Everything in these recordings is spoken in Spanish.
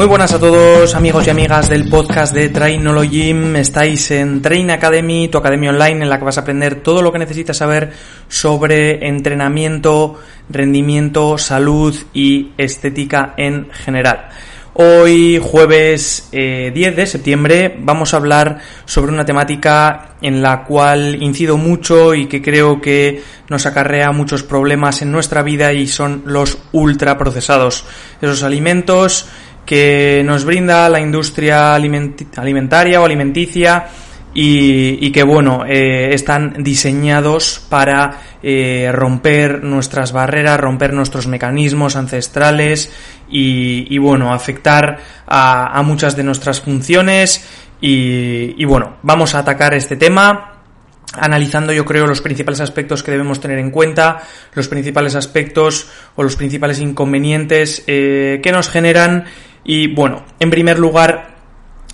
Muy buenas a todos amigos y amigas del podcast de Trainology. Estáis en Train Academy, tu academia online en la que vas a aprender todo lo que necesitas saber sobre entrenamiento, rendimiento, salud y estética en general. Hoy, jueves 10 eh, de septiembre, vamos a hablar sobre una temática en la cual incido mucho y que creo que nos acarrea muchos problemas en nuestra vida y son los ultraprocesados. Esos alimentos que nos brinda la industria alimentaria o alimenticia y, que bueno eh, están diseñados para eh, romper nuestras barreras, romper nuestros mecanismos ancestrales y, bueno afectar a, muchas de nuestras funciones y, bueno vamos a atacar este tema analizando yo creo los principales aspectos que debemos tener en cuenta, los principales aspectos o los principales inconvenientes eh, que nos generan y bueno, en primer lugar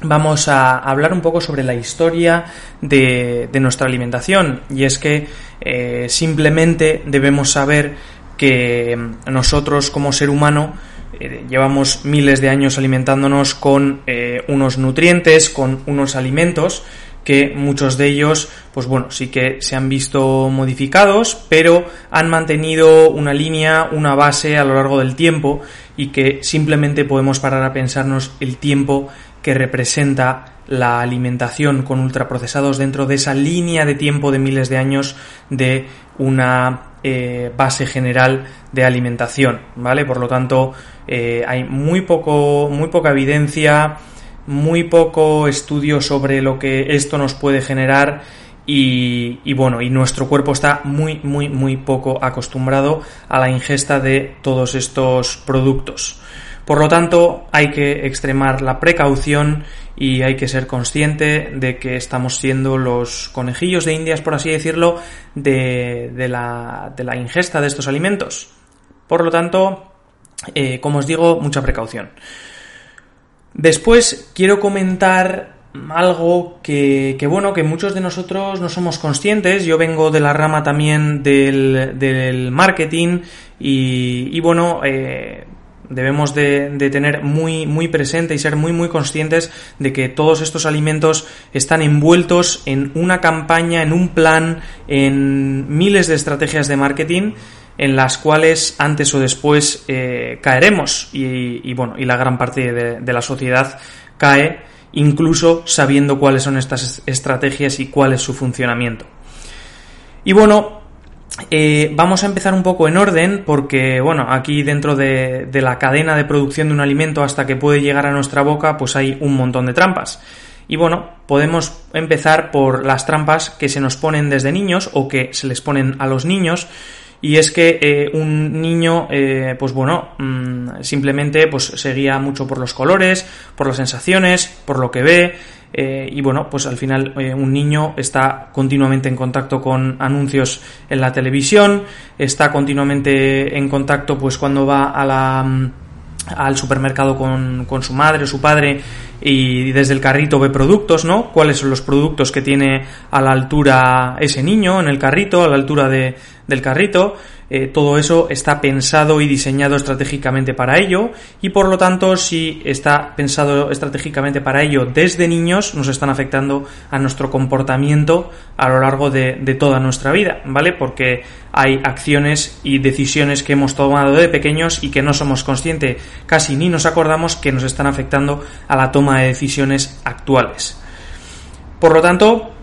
vamos a hablar un poco sobre la historia de, nuestra alimentación. Y es que eh, simplemente debemos saber que nosotros como ser humano eh, llevamos miles de años alimentándonos con unos nutrientes, con unos alimentos que muchos de ellos, pues bueno, sí que se han visto modificados, pero han mantenido una línea, una base a lo largo del tiempo y que simplemente podemos parar a pensarnos el tiempo que representa la alimentación con ultraprocesados dentro de esa línea de tiempo de miles de años de una eh, base general de alimentación, ¿vale? Por lo tanto, eh, hay muy poco, muy poca evidencia muy poco estudio sobre lo que esto nos puede generar y, bueno, y nuestro cuerpo está muy, muy, muy poco acostumbrado a la ingesta de todos estos productos. Por lo tanto, hay que extremar la precaución y hay que ser consciente de que estamos siendo los conejillos de indias, por así decirlo, de, la, de la, ingesta de estos alimentos. Por lo tanto, eh, como os digo, mucha precaución. Después quiero comentar algo que, bueno, que muchos de nosotros no somos conscientes. Yo vengo de la rama también del, marketing y, bueno, eh, debemos de, tener muy, muy presente y ser muy, muy conscientes de que todos estos alimentos están envueltos en una campaña, en un plan, en miles de estrategias de marketing en las cuales antes o después eh, caeremos. Y, bueno y la gran parte de, la sociedad cae incluso sabiendo cuáles son estas estrategias y cuál es su funcionamiento. Y bueno eh, vamos a empezar un poco en orden porque bueno aquí dentro de, de la cadena de producción de un alimento hasta que puede llegar a nuestra boca pues hay un montón de trampas. Y bueno, podemos empezar por las trampas que se nos ponen desde niños o que se les ponen a los niños y es que eh, un niño, eh, pues bueno, mm, simplemente pues se guía mucho por los colores, por las sensaciones, por lo que ve, eh, y bueno, pues al final un niño está continuamente en contacto con anuncios en la televisión, está continuamente en contacto pues cuando va a la mm, al supermercado con, con, su madre o su padre y desde el carrito ve productos, ¿no? ¿Cuáles son los productos que tiene a la altura ese niño en el carrito, a la altura de, del carrito? Eh, todo eso está pensado y diseñado estratégicamente para ello y por lo tanto si está pensado estratégicamente para ello desde niños nos están afectando a nuestro comportamiento a lo largo de, toda nuestra vida, ¿vale? Porque hay acciones y decisiones que hemos tomado de pequeños y que no somos conscientes, casi ni nos acordamos que nos están afectando a la toma de decisiones actuales. Por lo tanto,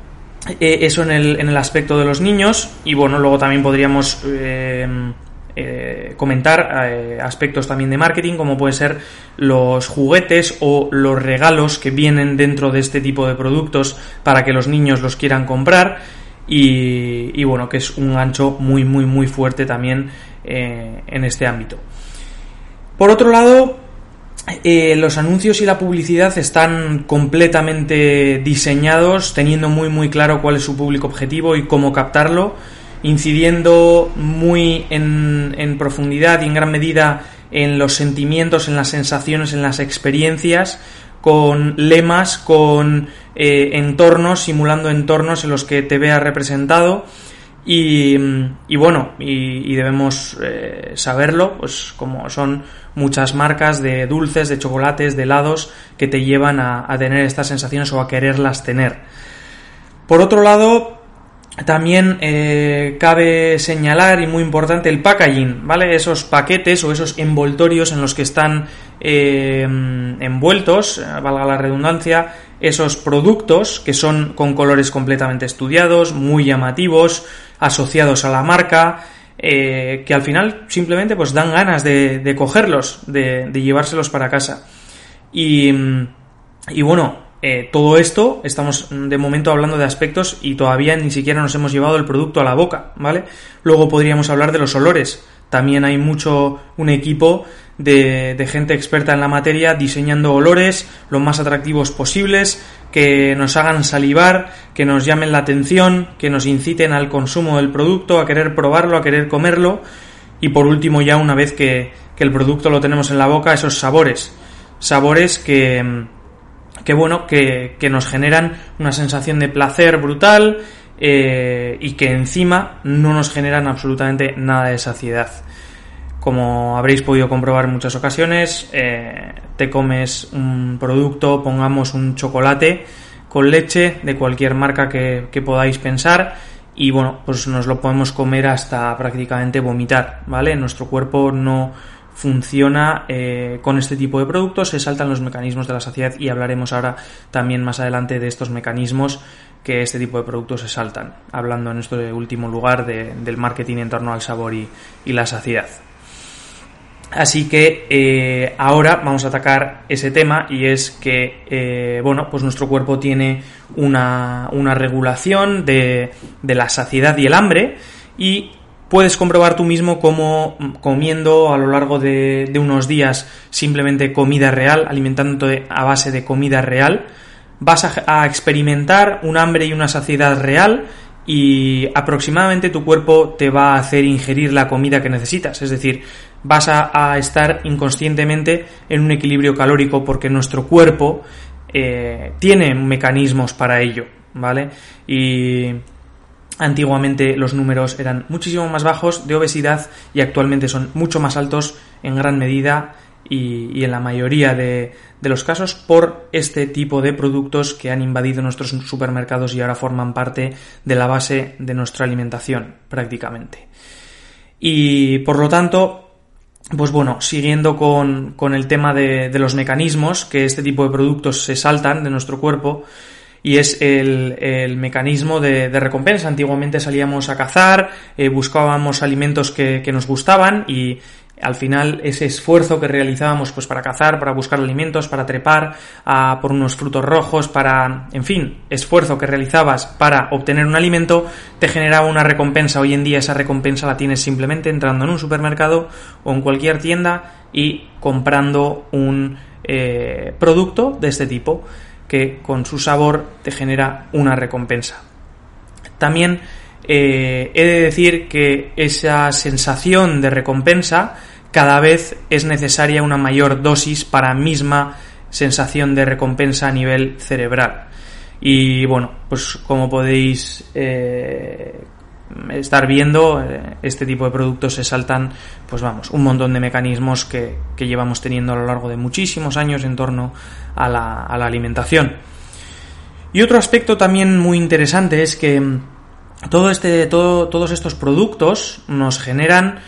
eh, eso en el, en el, aspecto de los niños y bueno, luego también podríamos eh, eh, comentar aspectos también de marketing como pueden ser los juguetes o los regalos que vienen dentro de este tipo de productos para que los niños los quieran comprar y, y bueno, que es un gancho muy muy muy fuerte también en este ámbito. Por otro lado, eh, los anuncios y la publicidad están completamente diseñados, teniendo muy muy claro cuál es su público objetivo y cómo captarlo, incidiendo muy en, profundidad y en gran medida en los sentimientos, en las sensaciones, en las experiencias, con lemas, con eh, entornos, simulando entornos en los que te vea representado Y, bueno, y, debemos eh, saberlo, pues como son muchas marcas de dulces, de chocolates, de helados que te llevan a, a tener estas sensaciones o a quererlas tener. Por otro lado, también eh, cabe señalar y muy importante el packaging, ¿vale? Esos paquetes o esos envoltorios en los que están eh, envueltos, eh, valga la redundancia, esos productos que son con colores completamente estudiados, muy llamativos, asociados a la marca, que al final simplemente pues dan ganas de, cogerlos, de, de, llevárselos para casa. Y, y bueno, eh, todo esto, estamos de momento hablando de aspectos y todavía ni siquiera nos hemos llevado el producto a la boca, ¿vale? Luego podríamos hablar de los olores. También hay mucho, un equipo de, de gente experta en la materia diseñando olores lo más atractivos posibles, que nos hagan salivar, que nos llamen la atención, que nos inciten al consumo del producto, a querer probarlo, a querer comerlo. Y por último, ya una vez que, que el producto lo tenemos en la boca, esos sabores. Sabores que, que bueno, que, nos generan una sensación de placer brutal eh, y que encima no nos generan absolutamente nada de saciedad. Como habréis podido comprobar en muchas ocasiones, eh, te comes un producto, pongamos un chocolate con leche de cualquier marca que, que podáis pensar y bueno, pues nos lo podemos comer hasta prácticamente vomitar, ¿vale? Nuestro cuerpo no, funciona eh, con este tipo de productos, se saltan los mecanismos de la saciedad y hablaremos ahora también más adelante de estos mecanismos que este tipo de productos se saltan, hablando en este último lugar del marketing en torno al sabor y, la saciedad. Así que eh, ahora vamos a atacar ese tema y es que, eh, bueno, pues nuestro cuerpo tiene una, una regulación de, de la saciedad y el hambre y puedes comprobar tú mismo cómo comiendo a lo largo de, unos días simplemente comida real, alimentándote a base de comida real, vas a, experimentar un hambre y una saciedad real y aproximadamente tu cuerpo te va a hacer ingerir la comida que necesitas. Es decir, vas a, estar inconscientemente en un equilibrio calórico porque nuestro cuerpo eh, tiene mecanismos para ello, ¿vale? Y Antiguamente los números eran muchísimo más bajos de obesidad y actualmente son mucho más altos en gran medida y, en la mayoría de, los casos por este tipo de productos que han invadido nuestros supermercados y ahora forman parte de la base de nuestra alimentación prácticamente. Y por lo tanto, pues bueno, siguiendo con, el tema de los mecanismos que este tipo de productos se saltan de nuestro cuerpo, y es el, mecanismo de, recompensa. Antiguamente salíamos a cazar, eh, buscábamos alimentos que, nos gustaban y al final ese esfuerzo que realizábamos pues para cazar, para buscar alimentos, para trepar a por unos frutos rojos, para, en fin, esfuerzo que realizabas para obtener un alimento, te generaba una recompensa. Hoy en día esa recompensa la tienes simplemente entrando en un supermercado o en cualquier tienda y comprando un eh, producto de este tipo que con su sabor te genera una recompensa. También eh, he de decir que esa sensación de recompensa cada vez es necesaria una mayor dosis para misma sensación de recompensa a nivel cerebral. Y bueno, pues como podéis eh, estar viendo, eh, este tipo de productos se saltan, pues vamos, un montón de mecanismos que, llevamos teniendo a lo largo de muchísimos años en torno a la, alimentación. Y otro aspecto también muy interesante es que todo este, todo, todos estos productos nos generan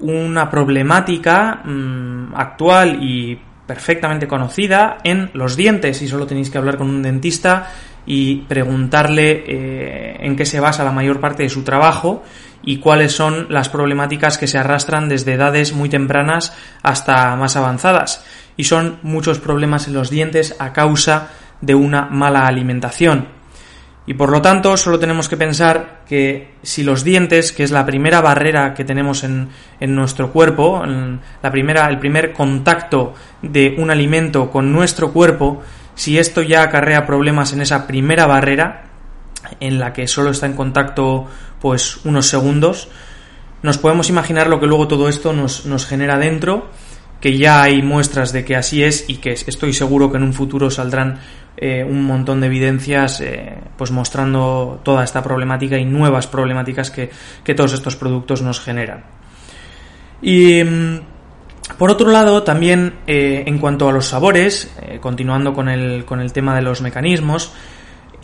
una problemática mm, actual y perfectamente conocida en los dientes y solo tenéis que hablar con un dentista y preguntarle eh, en qué se basa la mayor parte de su trabajo y cuáles son las problemáticas que se arrastran desde edades muy tempranas hasta más avanzadas. Y son muchos problemas en los dientes a causa de una mala alimentación. Y por lo tanto, solo tenemos que pensar que si los dientes, que es la primera barrera que tenemos en, en nuestro cuerpo, la primera, el primer contacto de un alimento con nuestro cuerpo, si esto ya acarrea problemas en esa primera barrera, en la que solo está en contacto pues unos segundos, nos podemos imaginar lo que luego todo esto nos, nos genera dentro, que ya hay muestras de que así es y que estoy seguro que en un futuro saldrán eh, un montón de evidencias eh, pues mostrando toda esta problemática y nuevas problemáticas que, que todos estos productos nos generan. Y mm, por otro lado, también eh, en cuanto a los sabores, continuando con el, con el tema de los mecanismos,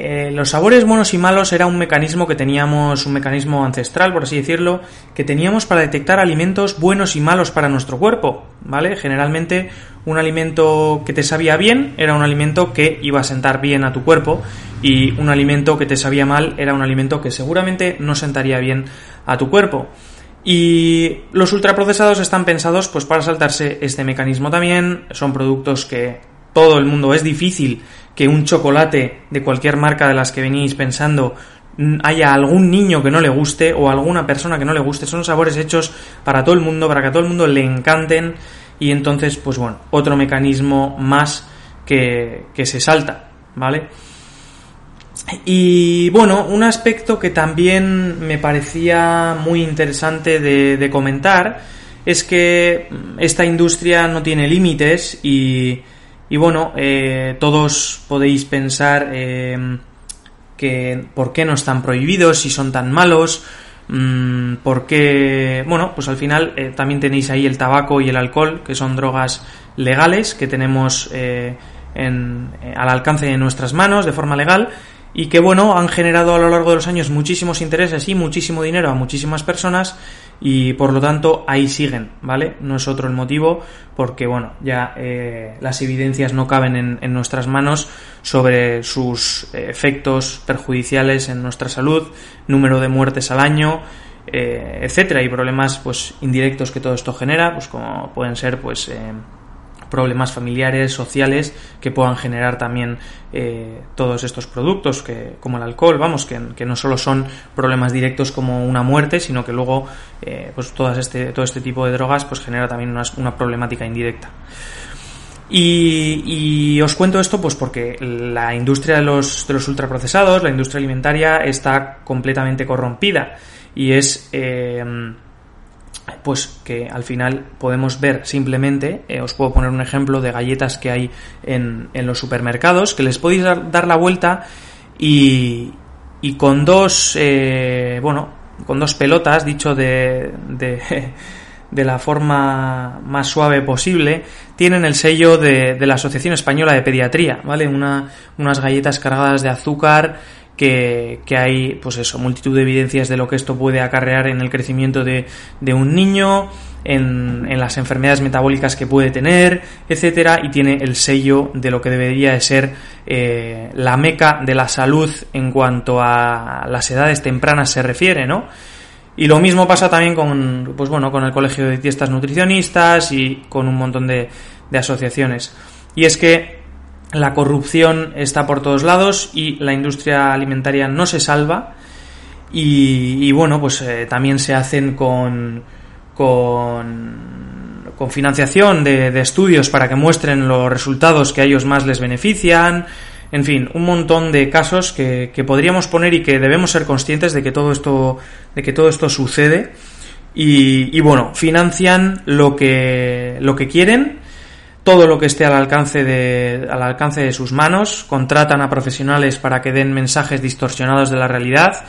eh, los sabores buenos y malos era un mecanismo que teníamos, un mecanismo ancestral, por así decirlo, que teníamos para detectar alimentos buenos y malos para nuestro cuerpo, ¿vale? Generalmente un alimento que te sabía bien era un alimento que iba a sentar bien a tu cuerpo y un alimento que te sabía mal era un alimento que seguramente no sentaría bien a tu cuerpo. Y los ultraprocesados están pensados pues para saltarse este mecanismo también, son productos que todo el mundo es difícil que un chocolate de cualquier marca de las que venís pensando haya algún niño que no le guste o alguna persona que no le guste. Son sabores hechos para todo el mundo, para que a todo el mundo le encanten y entonces, pues bueno, otro mecanismo más que, que se salta, ¿vale? Y bueno, un aspecto que también me parecía muy interesante de, de comentar es que esta industria no tiene límites y y bueno, eh, todos podéis pensar eh, que por qué no están prohibidos, si son tan malos, mmm, por qué... Bueno, pues al final eh, también tenéis ahí el tabaco y el alcohol, que son drogas legales que tenemos en, al alcance de nuestras manos de forma legal y que bueno, han generado a lo largo de los años muchísimos intereses y muchísimo dinero a muchísimas personas y por lo tanto ahí siguen, ¿vale? No es otro el motivo porque, bueno, ya eh, las evidencias no caben en, nuestras manos sobre sus efectos perjudiciales en nuestra salud, número de muertes al año, eh, etcétera, y problemas pues indirectos que todo esto genera, pues como pueden ser pues eh, problemas familiares, sociales que puedan generar también eh, todos estos productos, que, como el alcohol, vamos, que, no solo son problemas directos como una muerte, sino que luego eh, pues todas este, todo este tipo de drogas pues genera también una, una problemática indirecta. Y, y, os cuento esto pues porque la industria de los, de los ultraprocesados, la industria alimentaria, está completamente corrompida y es eh, pues que al final podemos ver simplemente, eh, os puedo poner un ejemplo de galletas que hay en, en los supermercados, que les podéis dar, la vuelta y, y con dos, eh, bueno, con dos pelotas, dicho de, de, la forma más suave posible, tienen el sello de, la Asociación Española de Pediatría, ¿vale? Una, unas galletas cargadas de azúcar, que, hay, pues eso, multitud de evidencias de lo que esto puede acarrear en el crecimiento de, de un niño, en, en, las enfermedades metabólicas que puede tener, etcétera, y tiene el sello de lo que debería de ser eh, la meca de la salud en cuanto a las edades tempranas se refiere, ¿no? Y lo mismo pasa también con, pues bueno, con el Colegio de Dietistas Nutricionistas y con un montón de, de asociaciones. Y es que la corrupción está por todos lados y la industria alimentaria no se salva. Y, bueno, pues eh, también se hacen con, con, financiación de, de, estudios para que muestren los resultados que a ellos más les benefician. En fin, un montón de casos que, que podríamos poner y que debemos ser conscientes de que todo esto, de que todo esto sucede. Y, y bueno, financian lo que, lo que quieren todo lo que esté al alcance de, al alcance de sus manos, contratan a profesionales para que den mensajes distorsionados de la realidad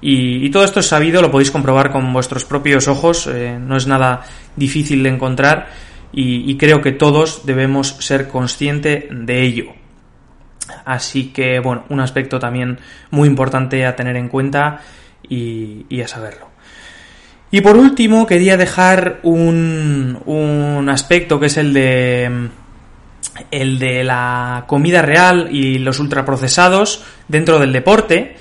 y, todo esto es sabido, lo podéis comprobar con vuestros propios ojos, eh, no es nada difícil de encontrar y, creo que todos debemos ser conscientes de ello. Así que, bueno, un aspecto también muy importante a tener en cuenta y, y a saberlo. Y por último, quería dejar un, un aspecto que es el de el de la comida real y los ultraprocesados dentro del deporte.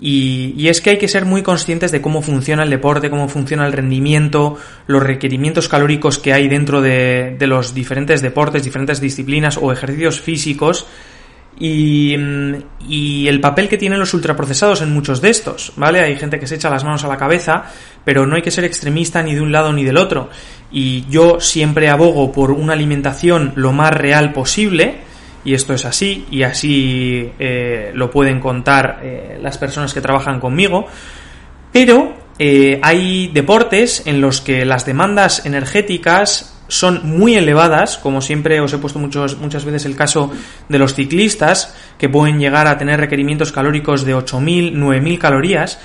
Y, es que hay que ser muy conscientes de cómo funciona el deporte, cómo funciona el rendimiento, los requerimientos calóricos que hay dentro de, de los diferentes deportes, diferentes disciplinas o ejercicios físicos y, y, el papel que tienen los ultraprocesados en muchos de estos, ¿vale? Hay gente que se echa las manos a la cabeza, pero no hay que ser extremista ni de un lado ni del otro. Y yo siempre abogo por una alimentación lo más real posible, y esto es así, y así eh, lo pueden contar eh, las personas que trabajan conmigo, pero eh, hay deportes en los que las demandas energéticas son muy elevadas, como siempre os he puesto muchos, muchas veces el caso de los ciclistas, que pueden llegar a tener requerimientos calóricos de 8.000, 9.000 calorías,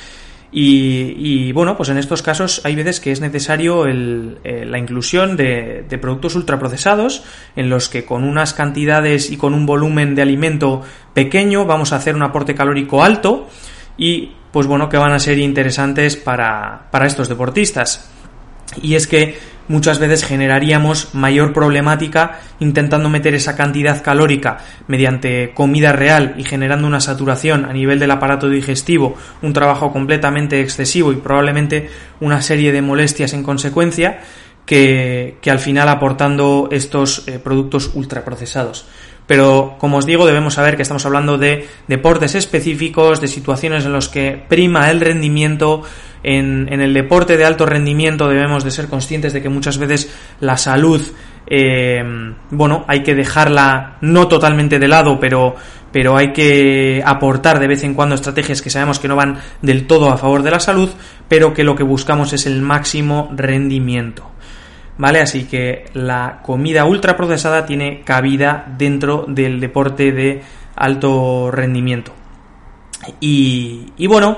y, bueno, pues en estos casos hay veces que es necesario eh, la inclusión de, de, productos ultraprocesados en los que con unas cantidades y con un volumen de alimento pequeño vamos a hacer un aporte calórico alto y pues bueno, que van a ser interesantes para, para estos deportistas. Y es que muchas veces generaríamos mayor problemática intentando meter esa cantidad calórica mediante comida real y generando una saturación a nivel del aparato digestivo, un trabajo completamente excesivo y probablemente una serie de molestias en consecuencia que, que al final aportando estos eh, productos ultraprocesados. Pero, como os digo, debemos saber que estamos hablando de deportes específicos, de situaciones en las que prima el rendimiento. En, el deporte de alto rendimiento debemos de ser conscientes de que muchas veces la salud, eh, bueno, hay que dejarla no totalmente de lado, pero, pero hay que aportar de vez en cuando estrategias que sabemos que no van del todo a favor de la salud, pero que lo que buscamos es el máximo rendimiento. ¿Vale? Así que la comida ultraprocesada tiene cabida dentro del deporte de alto rendimiento. Y, y, bueno,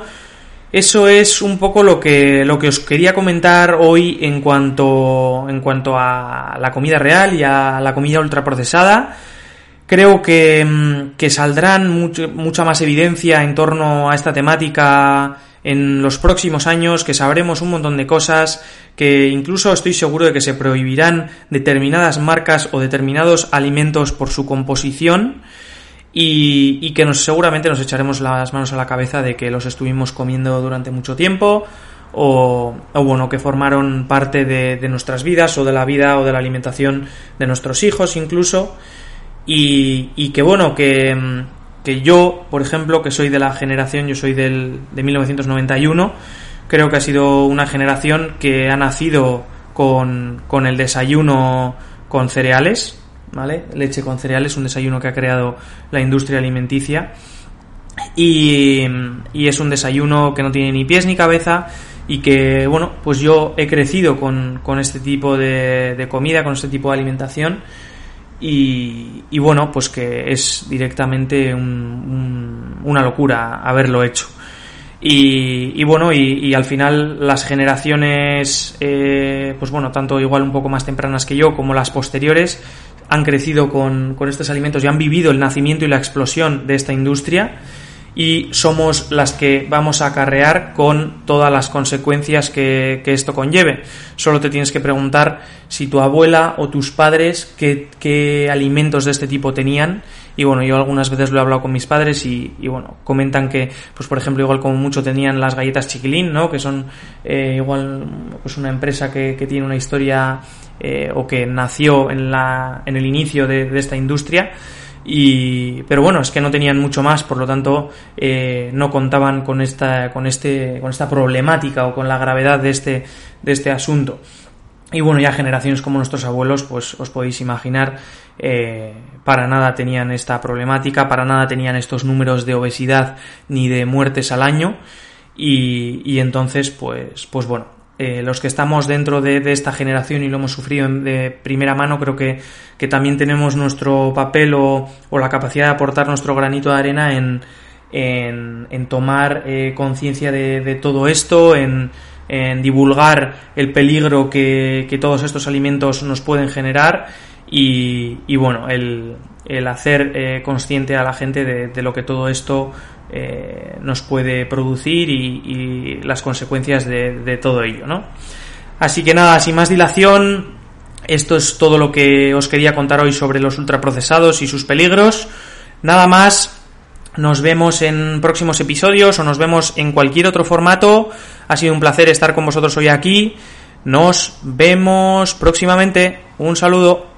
eso es un poco lo que, lo que os quería comentar hoy en cuanto, en cuanto a la comida real y a la comida ultraprocesada. Creo que, mm, que saldrán mucha más evidencia en torno a esta temática en los próximos años, que sabremos un montón de cosas, que incluso estoy seguro de que se prohibirán determinadas marcas o determinados alimentos por su composición y, que nos, seguramente nos echaremos las manos a la cabeza de que los estuvimos comiendo durante mucho tiempo o, bueno, que formaron parte de, de, nuestras vidas o de la vida o de la alimentación de nuestros hijos incluso. Y, y que bueno, que que yo, por ejemplo, que soy de la generación, yo soy del, de 1991, creo que ha sido una generación que ha nacido con, con el desayuno con cereales, ¿vale? Leche con cereales, un desayuno que ha creado la industria alimenticia. Y, y, es un desayuno que no tiene ni pies ni cabeza y que, bueno, pues yo he crecido con, con este tipo de, de comida, con este tipo de alimentación y, bueno, pues que es directamente una locura haberlo hecho. Y, bueno, y, al final las generaciones, eh, pues bueno, tanto igual un poco más tempranas que yo como las posteriores, han crecido con, con estos alimentos y han vivido el nacimiento y la explosión de esta industria y somos las que vamos a acarrear con todas las consecuencias que, esto conlleve. Solo te tienes que preguntar si tu abuela o tus padres qué, alimentos de este tipo tenían. Y bueno, yo algunas veces lo he hablado con mis padres y, bueno, comentan que, pues por ejemplo, igual como mucho tenían las galletas chiquilín, ¿no? Que son eh, igual pues una empresa que, tiene una historia eh, o que nació en, la, en el inicio de esta industria y, pero bueno, es que no tenían mucho más, por lo tanto eh, no contaban con esta, con, este, con esta problemática o con la gravedad de este, de este asunto. Y bueno, ya generaciones como nuestros abuelos, pues os podéis imaginar, eh, para nada tenían esta problemática, para nada tenían estos números de obesidad ni de muertes al año. Y, y entonces, pues, pues bueno, eh, los que estamos dentro de, esta generación y lo hemos sufrido de primera mano, creo que, también tenemos nuestro papel o, la capacidad de aportar nuestro granito de arena en, en, tomar eh, conciencia de, todo esto, en, divulgar el peligro que, todos estos alimentos nos pueden generar y, bueno, el, hacer eh, consciente a la gente de, lo que todo esto eh, nos puede producir y, las consecuencias de, todo ello, ¿no? Así que nada, sin más dilación, esto es todo lo que os quería contar hoy sobre los ultraprocesados y sus peligros. Nada más, nos vemos en próximos episodios o nos vemos en cualquier otro formato. Ha sido un placer estar con vosotros hoy aquí. Nos vemos próximamente. Un saludo.